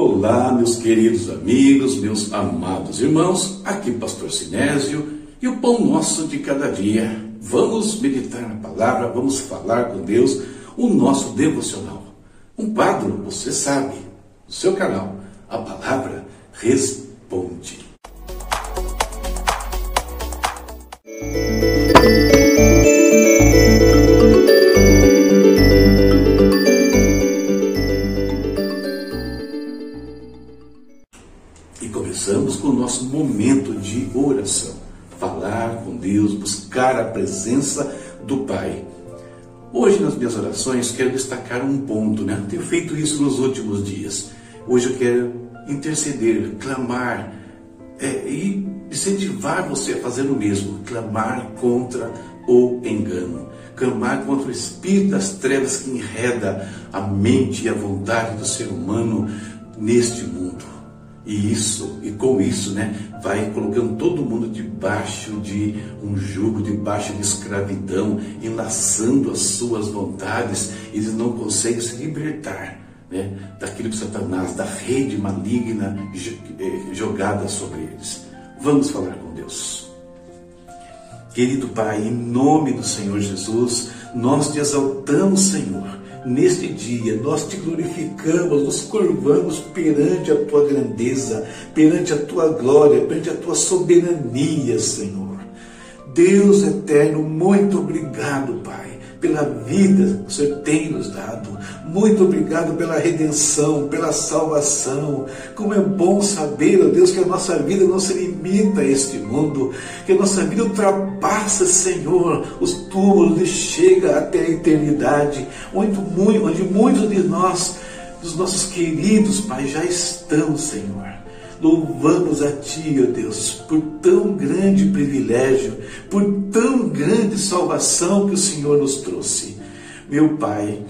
Olá, meus queridos amigos, meus amados irmãos, aqui Pastor Sinésio e o pão nosso de cada dia. Vamos meditar na palavra, vamos falar com Deus, o nosso devocional. Um quadro, você sabe, no seu canal, a palavra responde. Minhas orações, quero destacar um ponto, né? Tenho feito isso nos últimos dias. Hoje eu quero interceder, clamar é, e incentivar você a fazer o mesmo. Clamar contra o engano. Clamar contra o espírito das trevas que enreda a mente e a vontade do ser humano neste mundo. E isso, e com isso, né, vai colocando todo mundo debaixo de um jugo, debaixo de escravidão, enlaçando as suas vontades, eles não conseguem se libertar né, daquilo que Satanás, da rede maligna eh, jogada sobre eles. Vamos falar com Deus. Querido Pai, em nome do Senhor Jesus, nós te exaltamos, Senhor neste dia nós te glorificamos, nos curvamos perante a tua grandeza, perante a tua glória, perante a tua soberania, Senhor. Deus eterno, muito obrigado, Pai pela vida que o Senhor tem nos dado. Muito obrigado pela redenção, pela salvação. Como é bom saber, ó Deus, que a nossa vida não se limita a este mundo, que a nossa vida ultrapassa, Senhor, os túmulos e chega até a eternidade, onde, onde muitos de nós, dos nossos queridos, Pai, já estão, Senhor. Louvamos a Ti, ó Deus, por tão grande privilégio, por tão grande salvação que o Senhor nos trouxe. Meu Pai,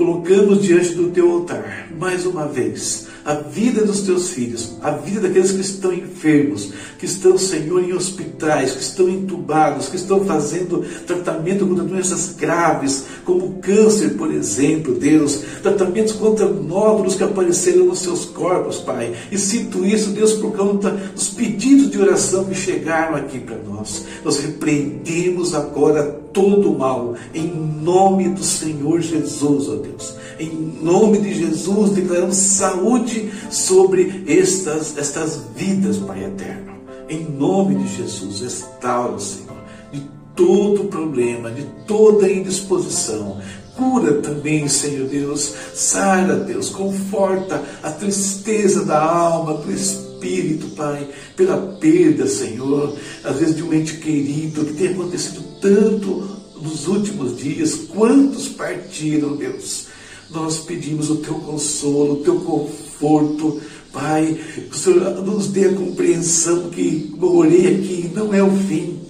colocamos diante do Teu altar, mais uma vez, a vida dos teus filhos, a vida daqueles que estão enfermos, que estão, Senhor, em hospitais, que estão entubados, que estão fazendo tratamento contra doenças graves, como câncer, por exemplo, Deus, tratamentos contra nódulos que apareceram nos seus corpos, Pai. E cito isso, Deus, por conta dos pedidos de oração que chegaram aqui para nós. Nós repreendemos agora todo o mal, em nome do Senhor Jesus, ó Deus. Em nome de Jesus, declaramos saúde sobre estas, estas vidas, Pai eterno. Em nome de Jesus, restaura, Senhor, de todo problema, de toda indisposição. Cura também, Senhor Deus. Sara, Deus. Conforta a tristeza da alma, do espírito, Pai, pela perda, Senhor, às vezes de um ente querido, que tem acontecido tanto nos últimos dias. Quantos partiram, Deus? Nós pedimos o teu consolo, o teu conforto, Pai, que o Senhor nos dê a compreensão que morei aqui não é o fim,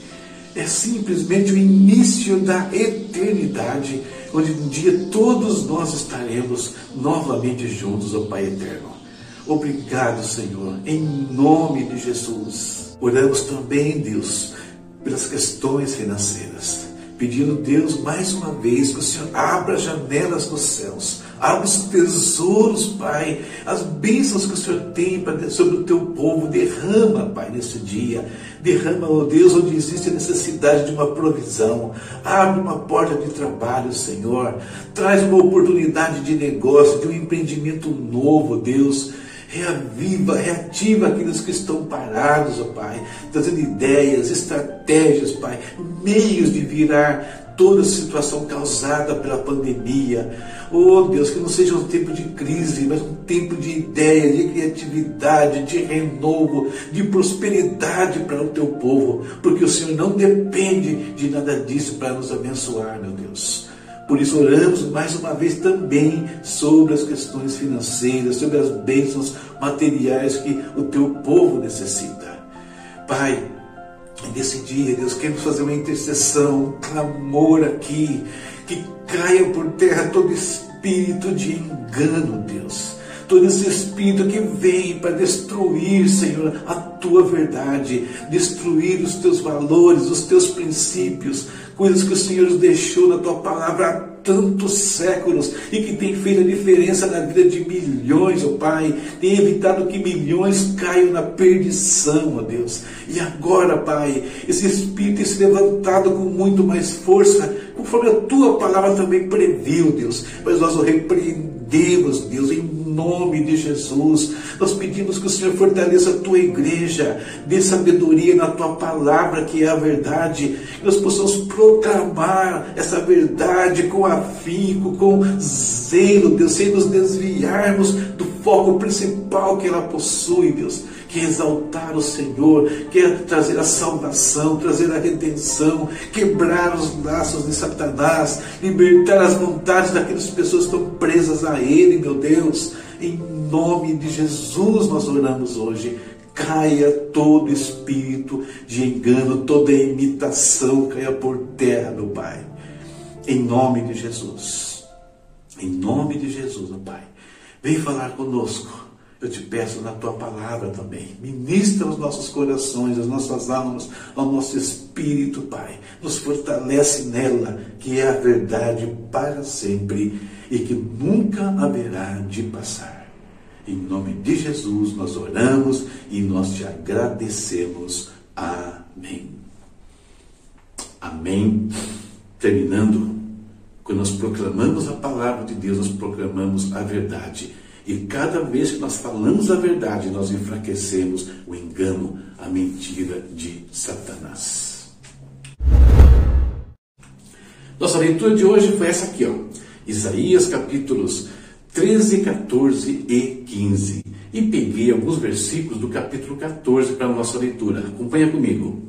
é simplesmente o início da eternidade, onde um dia todos nós estaremos novamente juntos, ó Pai eterno. Obrigado, Senhor, em nome de Jesus. Oramos também, Deus, pelas questões financeiras pedindo Deus mais uma vez que o Senhor abra as janelas dos céus, abra os tesouros, Pai, as bênçãos que o Senhor tem sobre o teu povo, derrama, Pai, nesse dia, derrama, ó oh Deus, onde existe a necessidade de uma provisão, abre uma porta de trabalho, Senhor, traz uma oportunidade de negócio, de um empreendimento novo, Deus, reaviva, reativa aqueles que estão parados, ó Pai, trazendo ideias, estratégias, Pai, meios de virar toda a situação causada pela pandemia. Oh Deus, que não seja um tempo de crise, mas um tempo de ideias, de criatividade, de renovo, de prosperidade para o teu povo, porque o Senhor não depende de nada disso para nos abençoar, meu Deus. Por isso oramos mais uma vez também sobre as questões financeiras, sobre as bênçãos materiais que o teu povo necessita. Pai, nesse dia, Deus, queremos fazer uma intercessão, um clamor aqui, que caia por terra todo espírito de engano, Deus todo esse espírito que vem para destruir, Senhor, a tua verdade, destruir os teus valores, os teus princípios, coisas que o Senhor deixou na tua palavra tantos séculos e que tem feito a diferença na vida de milhões, ó oh Pai. Tem evitado que milhões caiam na perdição, ó oh Deus. E agora, Pai, esse Espírito tem se levantado com muito mais força, conforme a tua palavra também previu, Deus. Mas nós o repreendemos, Deus, em nome de Jesus. Nós pedimos que o Senhor fortaleça a tua igreja, dê sabedoria na tua palavra, que é a verdade, que nós possamos proclamar essa verdade com afinco, com zelo, Deus, sem nos desviarmos do foco principal que ela possui, Deus que é exaltar o Senhor, quer é trazer a salvação, trazer a redenção, quebrar os laços de Satanás, libertar as vontades daquelas pessoas que estão presas a Ele, meu Deus. Em nome de Jesus nós oramos hoje. Caia todo espírito de engano, toda imitação caia por terra, meu Pai. Em nome de Jesus. Em nome de Jesus, meu Pai. Vem falar conosco eu te peço na tua palavra também. Ministra os nossos corações, as nossas almas, ao nosso espírito, Pai. Nos fortalece nela, que é a verdade para sempre e que nunca haverá de passar. Em nome de Jesus nós oramos e nós te agradecemos. Amém. Amém. Terminando, quando nós proclamamos a palavra de Deus, nós proclamamos a verdade. E cada vez que nós falamos a verdade, nós enfraquecemos o engano, a mentira de Satanás. Nossa leitura de hoje foi essa aqui, ó. Isaías capítulos 13, 14 e 15. E peguei alguns versículos do capítulo 14 para a nossa leitura. Acompanha comigo.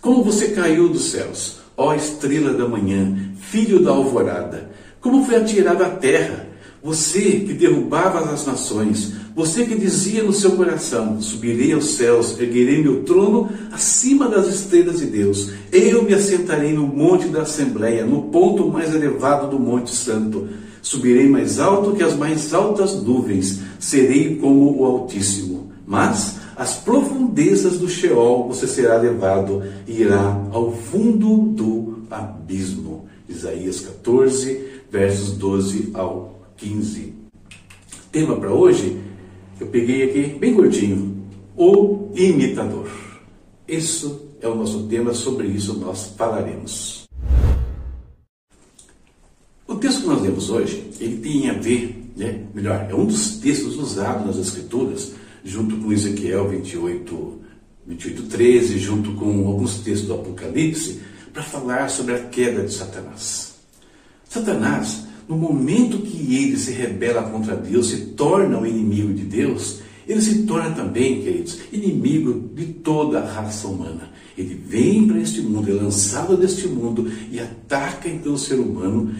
Como você caiu dos céus, ó estrela da manhã, filho da alvorada, como foi atirada à terra, você que derrubava as nações, você que dizia no seu coração: Subirei aos céus, erguerei meu trono acima das estrelas de Deus. Eu me assentarei no monte da Assembleia, no ponto mais elevado do Monte Santo. Subirei mais alto que as mais altas nuvens, serei como o Altíssimo. Mas às profundezas do Sheol você será levado e irá ao fundo do abismo. Isaías 14, versos 12 ao 15. Tema para hoje, eu peguei aqui bem curtinho: o imitador. Isso é o nosso tema, sobre isso nós falaremos. O texto que nós lemos hoje, ele tem a ver, né, melhor, é um dos textos usados nas Escrituras, junto com Ezequiel 28, 28 13, junto com alguns textos do Apocalipse, para falar sobre a queda de Satanás. Satanás no momento que ele se rebela contra Deus, se torna o inimigo de Deus, ele se torna também, queridos, inimigo de toda a raça humana. Ele vem para este mundo, é lançado deste mundo e ataca então o ser humano,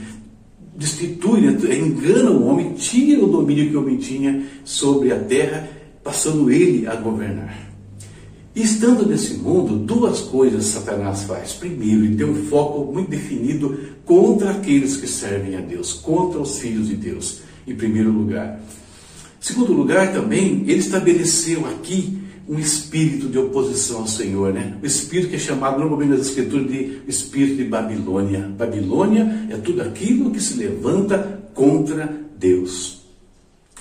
destitui, né, engana o homem, tira o domínio que o homem tinha sobre a terra, passando ele a governar. Estando nesse mundo, duas coisas Satanás faz. Primeiro, ele tem um foco muito definido contra aqueles que servem a Deus, contra os filhos de Deus, em primeiro lugar. Segundo lugar, também, ele estabeleceu aqui um espírito de oposição ao Senhor, né? O espírito que é chamado normalmente nas Escrituras de espírito de Babilônia. Babilônia é tudo aquilo que se levanta contra Deus.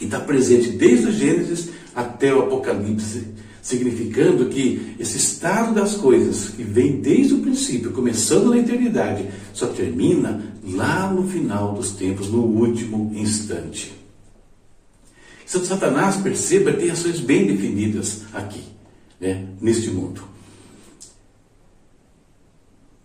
E está presente desde o Gênesis até o Apocalipse significando que esse estado das coisas que vem desde o princípio, começando na eternidade, só termina lá no final dos tempos, no último instante. Santo Satanás, perceba, tem ações bem definidas aqui, né, neste mundo.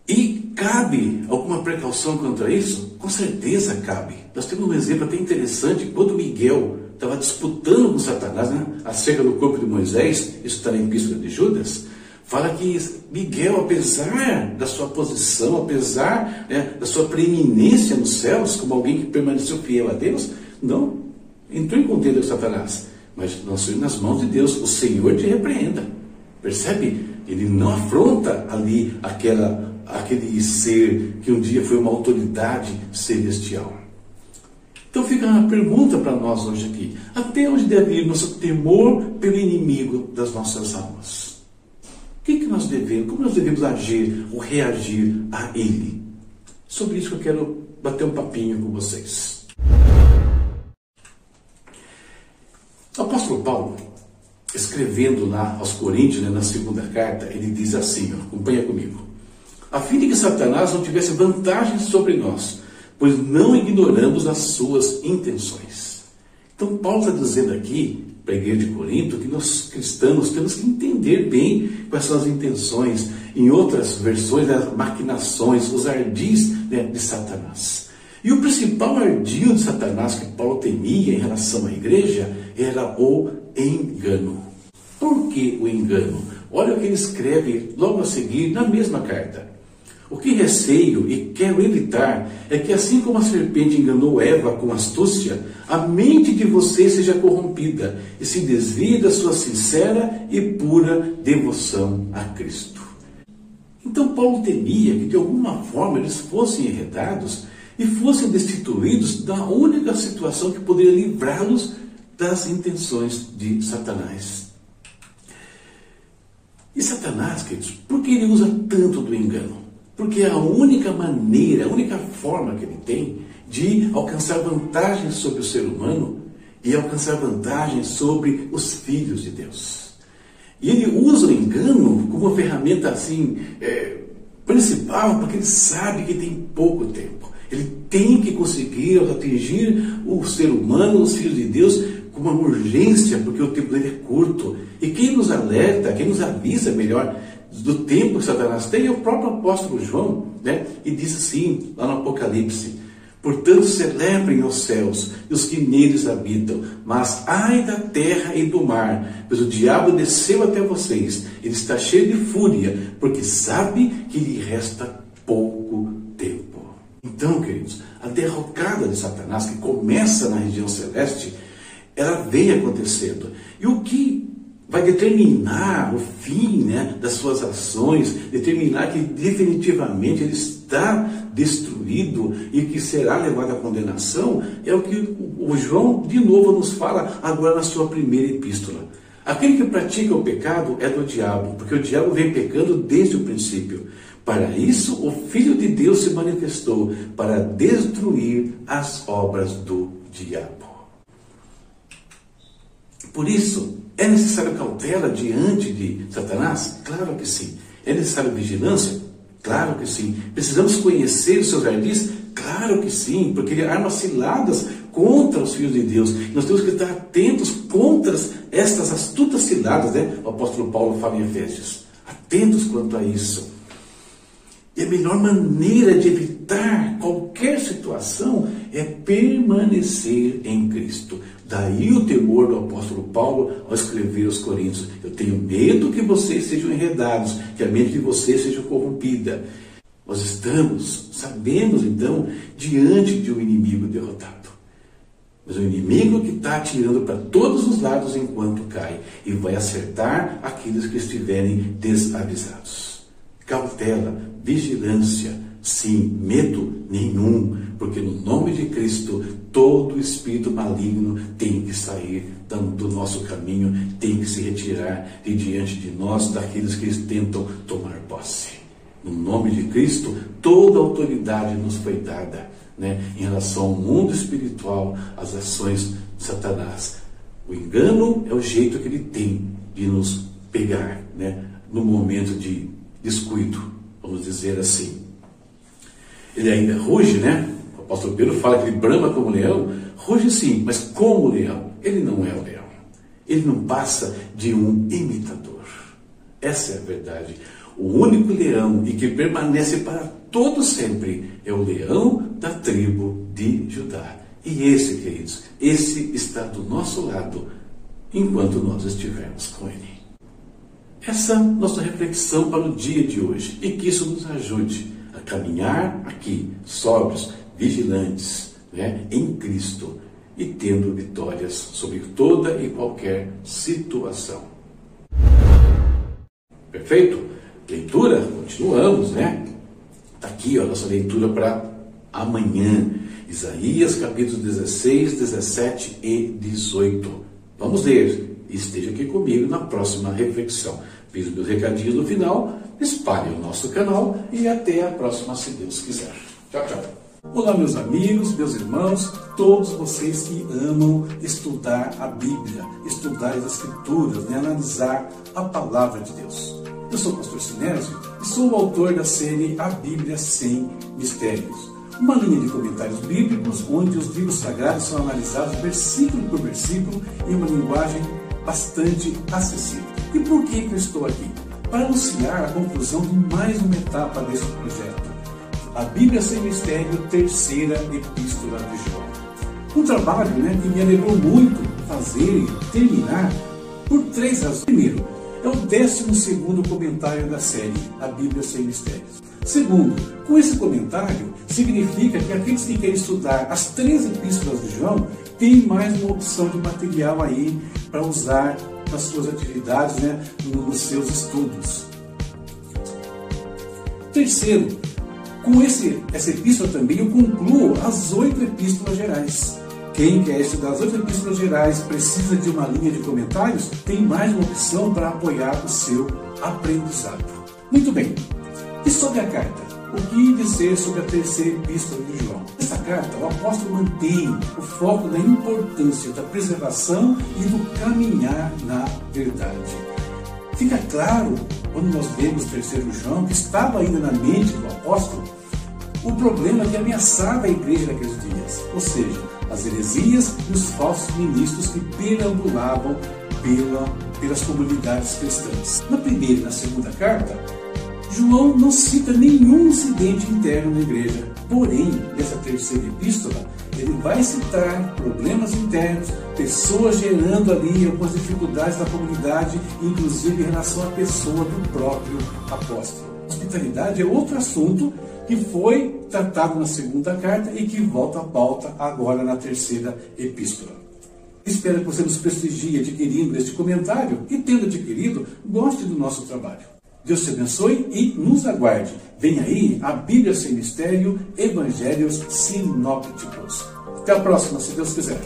E cabe alguma precaução contra isso? Com certeza cabe. Nós temos um exemplo até interessante, quando Miguel estava disputando com Satanás né, acerca do corpo de Moisés, isso está na Epístola de Judas, fala que Miguel, apesar da sua posição, apesar né, da sua preeminência nos céus, como alguém que permaneceu fiel a Deus, não entrou em contenda com Satanás. Mas nós nas mãos de Deus, o Senhor te repreenda. Percebe? Ele não afronta ali aquela, aquele ser que um dia foi uma autoridade celestial. Então fica uma pergunta para nós hoje aqui: até onde deve ir nosso temor pelo inimigo das nossas almas? O que, que nós devemos, como nós devemos agir ou reagir a ele? Sobre isso que eu quero bater um papinho com vocês. O apóstolo Paulo, escrevendo lá aos Coríntios, né, na segunda carta, ele diz assim: acompanha comigo. A fim de que Satanás não tivesse vantagem sobre nós, pois não ignoramos as suas intenções. Então, Paulo está dizendo aqui para a igreja de Corinto que nós cristãos temos que entender bem quais são as intenções, em outras versões, as maquinações, os ardis né, de Satanás. E o principal ardil de Satanás que Paulo temia em relação à igreja era o engano. Por que o engano? Olha o que ele escreve logo a seguir na mesma carta. O que receio e quero evitar é que, assim como a serpente enganou Eva com astúcia, a mente de vocês seja corrompida e se desvie da sua sincera e pura devoção a Cristo. Então, Paulo temia que, de alguma forma, eles fossem enredados e fossem destituídos da única situação que poderia livrá-los das intenções de Satanás. E Satanás, queridos, por que ele usa tanto do engano? Porque é a única maneira, a única forma que ele tem de alcançar vantagens sobre o ser humano e alcançar vantagens sobre os filhos de Deus. E ele usa o engano como uma ferramenta assim é, principal, porque ele sabe que tem pouco tempo. Ele tem que conseguir atingir o ser humano, os filhos de Deus, com uma urgência, porque o tempo dele é curto. E quem nos alerta, quem nos avisa melhor do tempo que Satanás tem é o próprio apóstolo João, né? E diz assim, lá no Apocalipse: Portanto, celebrem os céus e os que neles habitam, mas ai da terra e do mar, pois o diabo desceu até vocês, ele está cheio de fúria, porque sabe que lhe resta pouco tempo. Então, queridos, a derrocada de Satanás, que começa na região celeste, ela vem acontecendo. E o que vai determinar o fim né, das suas ações, determinar que definitivamente ele está destruído e que será levado à condenação, é o que o João de novo nos fala agora na sua primeira epístola. Aquele que pratica o pecado é do diabo, porque o diabo vem pecando desde o princípio. Para isso, o Filho de Deus se manifestou para destruir as obras do diabo. Por isso, é necessário cautela diante de Satanás? Claro que sim. É necessário vigilância? Claro que sim. Precisamos conhecer os seus ardis? Claro que sim, porque ele arma ciladas contra os filhos de Deus. Nós temos que estar atentos contra estas astutas ciladas, né? O apóstolo Paulo fala em Efésios. Atentos quanto a isso. E a melhor maneira de evitar qualquer situação é permanecer em Cristo. Daí o temor do apóstolo Paulo ao escrever aos Coríntios: Eu tenho medo que vocês sejam enredados, que a mente de vocês seja corrompida. Nós estamos, sabemos então, diante de um inimigo derrotado. Mas o inimigo que está atirando para todos os lados enquanto cai e vai acertar aqueles que estiverem desavisados. Cautela, vigilância, sim, medo nenhum, porque no nome de Cristo todo espírito maligno tem que sair do nosso caminho, tem que se retirar de diante de nós daqueles que tentam tomar posse. No nome de Cristo, toda autoridade nos foi dada né, em relação ao mundo espiritual, às ações de Satanás. O engano é o jeito que ele tem de nos pegar né, no momento de descuido, vamos dizer assim. Ele ainda ruge, né? O apóstolo Pedro fala que ele brama como leão, ruge sim, mas como leão. Ele não é o leão. Ele não passa de um imitador. Essa é a verdade. O único leão e que permanece para todo sempre é o leão da tribo de Judá. E esse, queridos, esse está do nosso lado enquanto nós estivermos com ele. Essa nossa reflexão para o dia de hoje e que isso nos ajude caminhar aqui, sóbrios, vigilantes, né, em Cristo e tendo vitórias sobre toda e qualquer situação. Perfeito? Leitura, continuamos, né? Está aqui a nossa leitura para amanhã. Isaías capítulos 16, 17 e 18. Vamos ler. Esteja aqui comigo na próxima reflexão. Fiz meus recadinhos no final. Espalhe o nosso canal e até a próxima, se Deus quiser. Tchau, tchau. Olá, meus amigos, meus irmãos, todos vocês que amam estudar a Bíblia, estudar as Escrituras, né, analisar a palavra de Deus. Eu sou o pastor Sinésio e sou o autor da série A Bíblia Sem Mistérios. Uma linha de comentários bíblicos onde os livros sagrados são analisados versículo por versículo em uma linguagem bastante acessível. E por que, eu estou aqui? Para anunciar a conclusão de mais uma etapa desse projeto a Bíblia Sem Mistério, terceira epístola de João. Um trabalho né, que me alegrou muito fazer e terminar por três razões. Primeiro, é o décimo segundo comentário da série A Bíblia Sem Mistérios. Segundo, com esse comentário, significa que aqueles que querem estudar as três epístolas de João têm mais uma opção de material aí para usar nas suas atividades, né, nos seus estudos. Terceiro, com esse, essa epístola também eu concluo as oito epístolas gerais. Quem quer estudar as oito epístolas gerais precisa de uma linha de comentários, tem mais uma opção para apoiar o seu aprendizado. Muito bem. E sobre a carta? O que dizer sobre a terceira epístola de João? Nessa carta, o apóstolo mantém o foco na importância da preservação e do caminhar na verdade. Fica claro, quando nós lemos terceiro João, que estava ainda na mente do apóstolo o problema que ameaçava a igreja naqueles dias, ou seja, as heresias e os falsos ministros que perambulavam pela, pelas comunidades cristãs. Na primeira e na segunda carta, João não cita nenhum incidente interno na igreja. Porém, nessa terceira epístola, ele vai citar problemas internos, pessoas gerando ali algumas dificuldades na comunidade, inclusive em relação à pessoa do próprio apóstolo. Hospitalidade é outro assunto que foi tratado na segunda carta e que volta à pauta agora na terceira epístola. Espero que você nos prestigie adquirindo este comentário e, tendo adquirido, goste do nosso trabalho. Deus te abençoe e nos aguarde. Vem aí a Bíblia Sem Mistério, Evangelhos Sinópticos. Até a próxima, se Deus quiser.